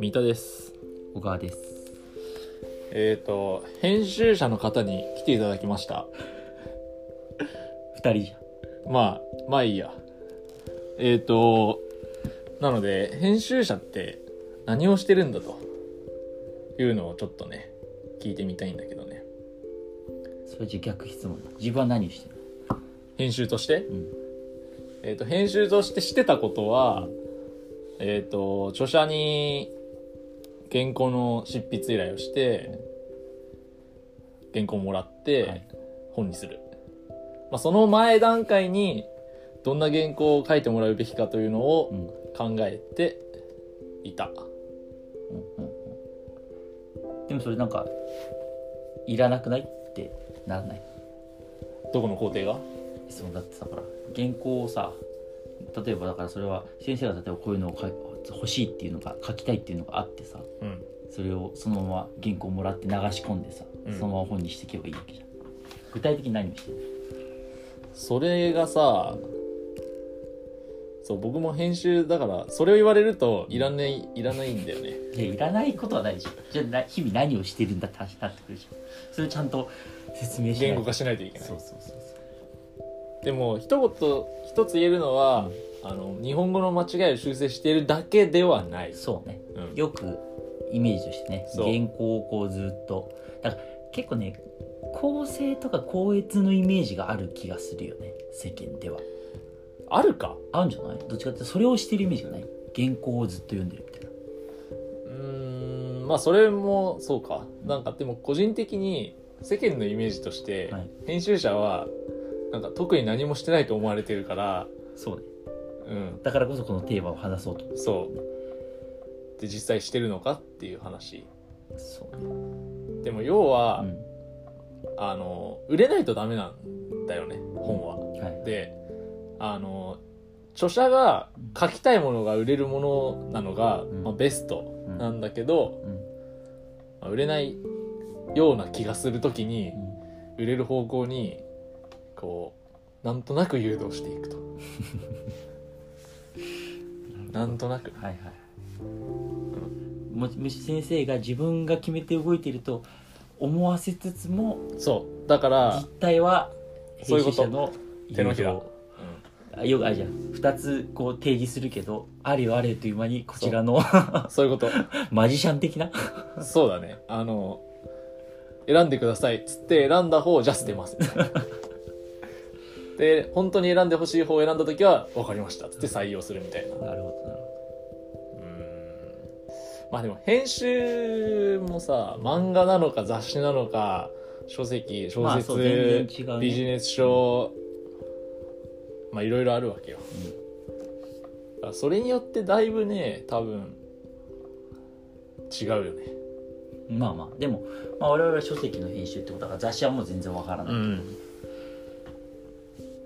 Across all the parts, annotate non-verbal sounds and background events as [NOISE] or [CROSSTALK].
三田です。小川です。えっ、と編集者の方に来ていただきました。二人じまあまあいいや。えっ、となので編集者って何をしてるんだというのをちょっとね聞いてみたいんだけどね。ゃんそれじゃ逆質問。だ自分は何をしてる編集として、うん。えっ、と編集としてしてたことはえっ、と著者に原稿の執筆依頼をして原稿をもらって、はい。本にする、まあ、その前段階にどんな原稿を書いてもらうべきかというのをうん。考えていた、うんうんうん。でもそれなんかいらなくないってならない？どこの工程が？そのだってさほら原稿をさ例えばだからそれは先生が例えばこういうのを書い欲しいっていうのが書きたいっていうのがあってさうん。それをそのまま原稿もらって流し込んでさ、うん。そのまま本にしていけばいいわけじゃん。具体的に何をしてるそれがさそう僕も編集だからそれを言われるといらないいらないんだよね。いやいらないことはないでしょ。じゃあな日々何をしてるんだって話になってくるでしょ。それをちゃんと説明しない。言語化しないといけないそうそうそうそうでも一言一つ言えるのは、あの日本語の間違いを修正しているだけではない、そうね。うん。よくイメージとしてね。原稿をこうずっと。だから結構ね構成とか校閲のイメージがある気がするよね。世間では。あるか？あるんじゃない？どっちかってそれをしてるイメージがない。原稿をずっと読んでるみたいな。うーんまあそれもそうか。なんかでも個人的に世間のイメージとして、はい。編集者はなんか特に何もしてないと思われてるからそうねうん。だからこそこのテーマを話そうと。そう。で実際してるのかっていう話。そう。ねでも要は、うん。あの売れないとダメなんだよね本は。はい。であの著者が書きたいものが売れるものなのが、うん。まあ、ベストうん。なんだけど、うん。まあ売れないような気がする時にうん。売れる方向にこうなんとなく誘導していくと [LAUGHS] なんとなく。はいはい。ももし先生が自分が決めて動いていると思わせつつもそう。だから実、態はそういうこと。編集者の手のひら。友情あよくあるじゃん2つこう提示するけどあれよあれよという間にこちらのう。んそういうこと。[LAUGHS] マジシャン的な？そうだね。あの選んでくださいっつって選んだ方をじゃあ捨てます。みたいなで本当に選んでほしい方を選んだ時は分かりましたっつって採用するみたいな。なるほどなるうーん。まあでも編集もさ漫画なのか雑誌なのか書籍小説、まあね。ビジネス書まあいろいろあるわけよ、だからそれによってだいぶね多分違うよね。ほどまあまあ。でも、まあ、我々は書籍の編集ってことだから雑誌はもう全然わからない、ん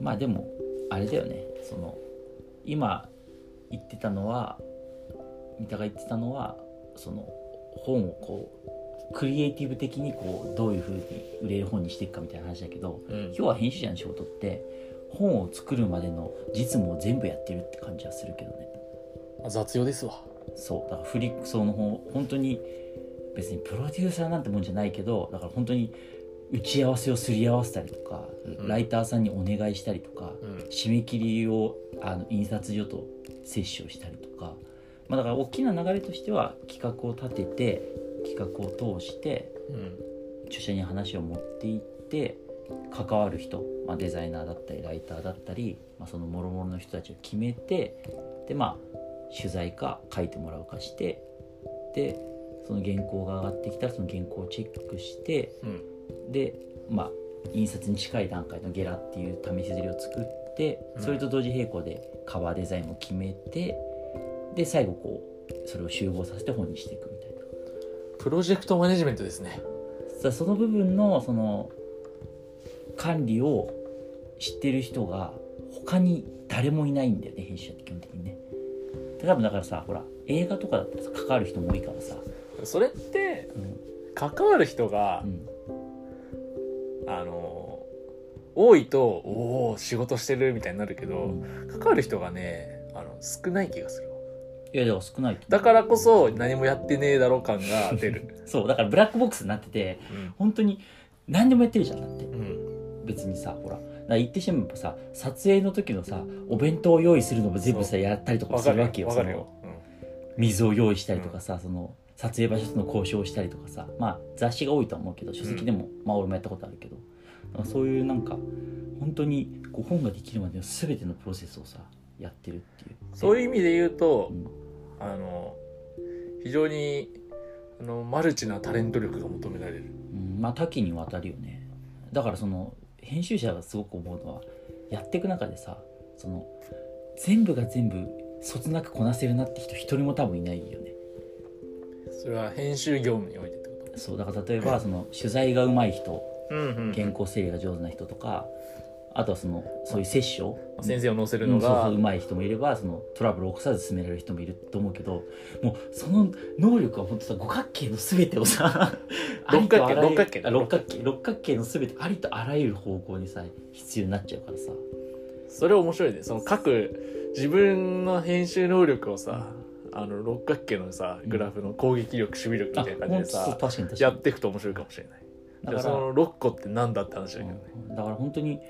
まあでもあれだよね。その今言ってたのは三田が言ってたのはその本をこうクリエイティブ的にこうどういうふうに売れる本にしていくかみたいな話だけどうん。今日は編集者の仕事って本を作るまでの実務を全部やってるって感じはするけどね。雑用ですわ。そう。だからフリックソの本本当に別にプロデューサーなんてもんじゃないけどだから本当に打ち合わせをすり合わせたりとか、うん。ライターさんにお願いしたりとか、うん。締め切りをあの印刷所と折衝したりとか、まあ、だから大きな流れとしては企画を立てて企画を通してうん。著者に話を持っていって関わる人、まあ、デザイナーだったりライターだったり、まあ、その諸々の人たちを決めてでまあ取材か書いてもらうかしてでその原稿が上がってきたらその原稿をチェックしてうんでまあ印刷に近い段階のゲラっていう試し刷りを作ってうん。それと同時並行でカバーデザインも決めてで最後こうそれを集合させて本にしていくみたいな。プロジェクトマネジメントですね。その部分のその管理を知ってる人が他に誰もいないんだよね編集者って基本的にね。多分だからさほら映画とかだったらさ関わる人も多いからさ、それってうん。関わる人がうん、あの多いとおお仕事してるみたいになるけど、うん。関わる人がねあの少ない気がするいやでも少ないだからこそ何もやってねえだろ感が出る。[LAUGHS] そうだからブラックボックスになっててうん。本当に何でもやってるじゃんだって。うん。別にさほら。言ってしまえばさ撮影の時のさお弁当を用意するのも全部さやったりとかするわけよ水を用意したりとかさ、その撮影場所との交渉をしたりとかさまあ雑誌が多いとは思うけど書籍でも、まあ俺もやったことあるけど。そういうなんか本当にこう本ができるまでの全てのプロセスをさやってるっていう。そういう意味で言うとうん。あの非常にあのマルチなタレント力が求められる。うん、まあ多岐にわたるよね。だからその編集者がすごく思うのはやっていく中でさその全部が全部そつなくこなせるなって人一人も多分いないよねそれは編集業務においてってこそうだから例えばその取材が上手い人とうんうん。原稿整理が上手な人とかあとはそのそういうセッション。先生を乗せるのがそう上手い人もいればそのトラブルを起こさず進められる人もいると思うけどもうその能力は本当さ五角形の全てをさ [LAUGHS] 六角形六角形あ六角形六角形の全てありとあらゆる方向にさ必要になっちゃうからさ。それ面白いね。その各自分の編集能力をさあの六角形のさグラフの攻撃力守備力みあたいな感じでさう確かに確かに。やっていくと面白いかもしれない。だからじゃあその6個ってなんだって話だけどね。うん。だから本当に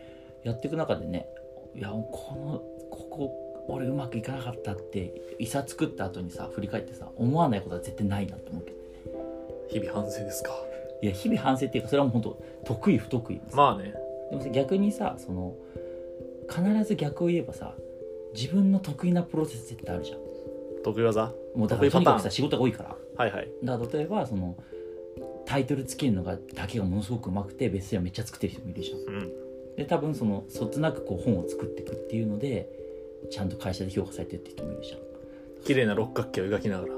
やっていく中でねいやこのここ俺うまくいかなかったっていざ作った後にさ振り返ってさ思わないことは絶対ないなって思うけど日々反省ですか？いや日々反省っていうかそれはもう本当得意不得意まあね。でもさ逆にさその必ず逆を言えばさ自分の得意なプロセス絶対あるじゃん得意技？もうだからと得意パターン？にかくさ仕事が多いから。はいはい。だから例えばそのタイトルつけるのがだけがものすごくうまくてベストセラーめっちゃ作ってる人もいるじゃん。うん。で多分そのそつなくこう本を作っていくっていうのでちゃんと会社で評価されてるって人もいるじゃん。綺麗な六角形を描きながら。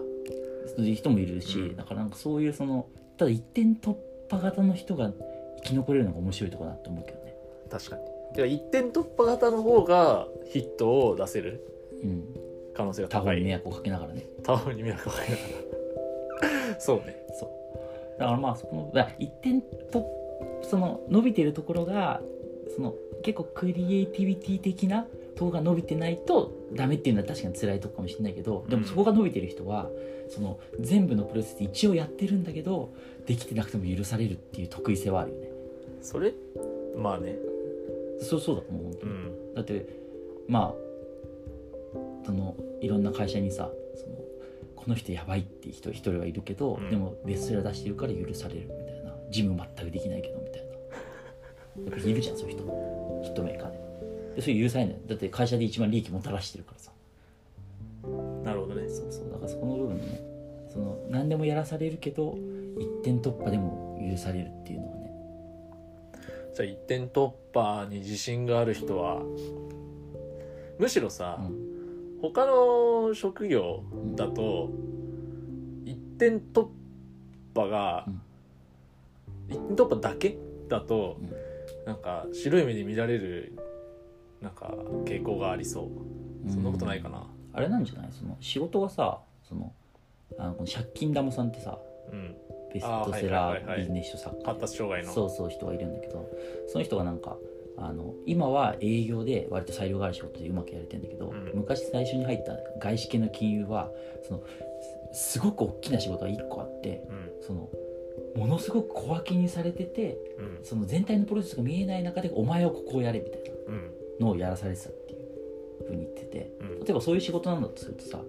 そういう人もいるし、うん。だからなんかそういうそのただ一点突破型の人が生き残れるのが面白いところだと思うけどね。確かに。てか一点突破型の方がヒットを出せる。うん可能性が他高い。方に迷惑をかけながらね。他方に迷惑をかけながら。そうね。そう。だからまあそこの一点とその伸びてるところがその結構クリエイティビティ的なとこが伸びてないとダメっていうのは確かに辛いとこかもしれないけどでもそこが伸びてる人はその全部のプロセス一応やってるんだけどできてなくても許されるっていう得意性はあるよね。それ？まあね。そうそうだと思う。本当に。うん。だってまあそのいろんな会社にさそのこの人やばいって人一人はいるけど、うん。でもベストセラー出してるから許されるみたいな。事務全くできないけどみたいな。やっぱりいるじゃんそういう人。ヒットメーカーででそれ許されない。だって会社で一番利益もたらしてるからさ。なるほどね。そうそう。だからそこの部分ねその何でもやらされるけど一点突破でも許されるっていうのはね。じゃあ一点突破に自信がある人はむしろさ、うん他の職業だと一点突破が、一点突破だけだと、うん。なんか白い目で見られるなんか傾向がありそう。そんなことないかな。あれなんじゃない？その仕事がさそのあのこの借金玉さんってさうん。ベストセラあービジネス書作家。発達障害の。そうそう人がいるんだけどその人がなんかあの今は営業で割と裁量がある仕事でうまくやれてんだけど、うん。昔最初に入った外資系の金融はそのすすごく大きな仕事が1個あってうん。そのものすごく小分けにされててうん。その全体のプロセスが見えない中でお前はここをやれみたいうん。なのをやらされてたっていうふうに言っててうん。例えばそういう仕事なんだとするとさ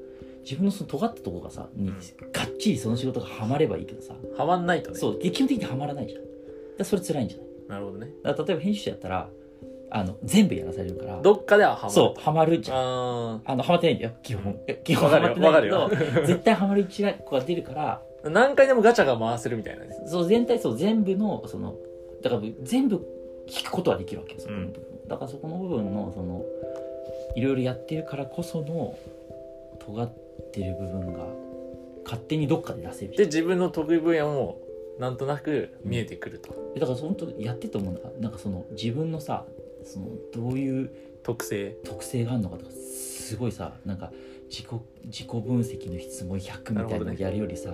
自分のその尖ったところがさにうん。がっちりその仕事がハマればいいけどさはまんないとね。そうで基本的にはまらないじゃん。だそれ辛いんじゃないなるほどね。だから例えば編集者やったらあの全部やらされるからどっかでははまる。そうハマるじゃん。ああのハマってないんだよ。基本。え基本ハマってないけど絶対ハマる一個が出るから何回でもガチャが回せるみたいなね。そう全体そう全部のそのだから全部聞くことはできるわけよそこの部分、だからそこの部分のそのいろいろやってるからこその尖ってる部分が勝手にどっかで出せるで自分の得意分野もなんとなく見えてくると、だから本当やってて思うのがなんかその自分のさそのどういう特性。特性があるのかとかすごいさなんか自己自己分析の質問100みたいなのやるよりさ、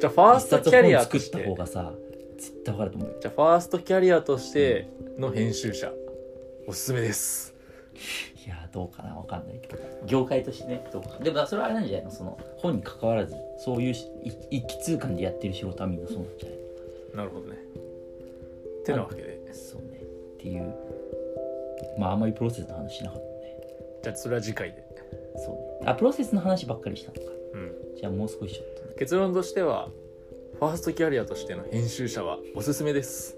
じゃあファー一スト冊キャリア本作った方がさ絶対わかると思うよ。じゃあファーストキャリアとしての編集者おすすめですいやどうかなわかんないけど。業界としてねどうか。でもそれはあれなんじゃないの？その本に関わらずそういう一気通貫でやってる仕事はみんなそうなんじゃない？なるほどね。てなわけで。そうね。っていう。まああんまりプロセスの話しなかったね。じゃあそれは次回で、そうね。あプロセスの話ばっかりしたのか。うん、じゃあもう少しちょっとね。結論としてはファーストキャリアとしての編集者はおすすめです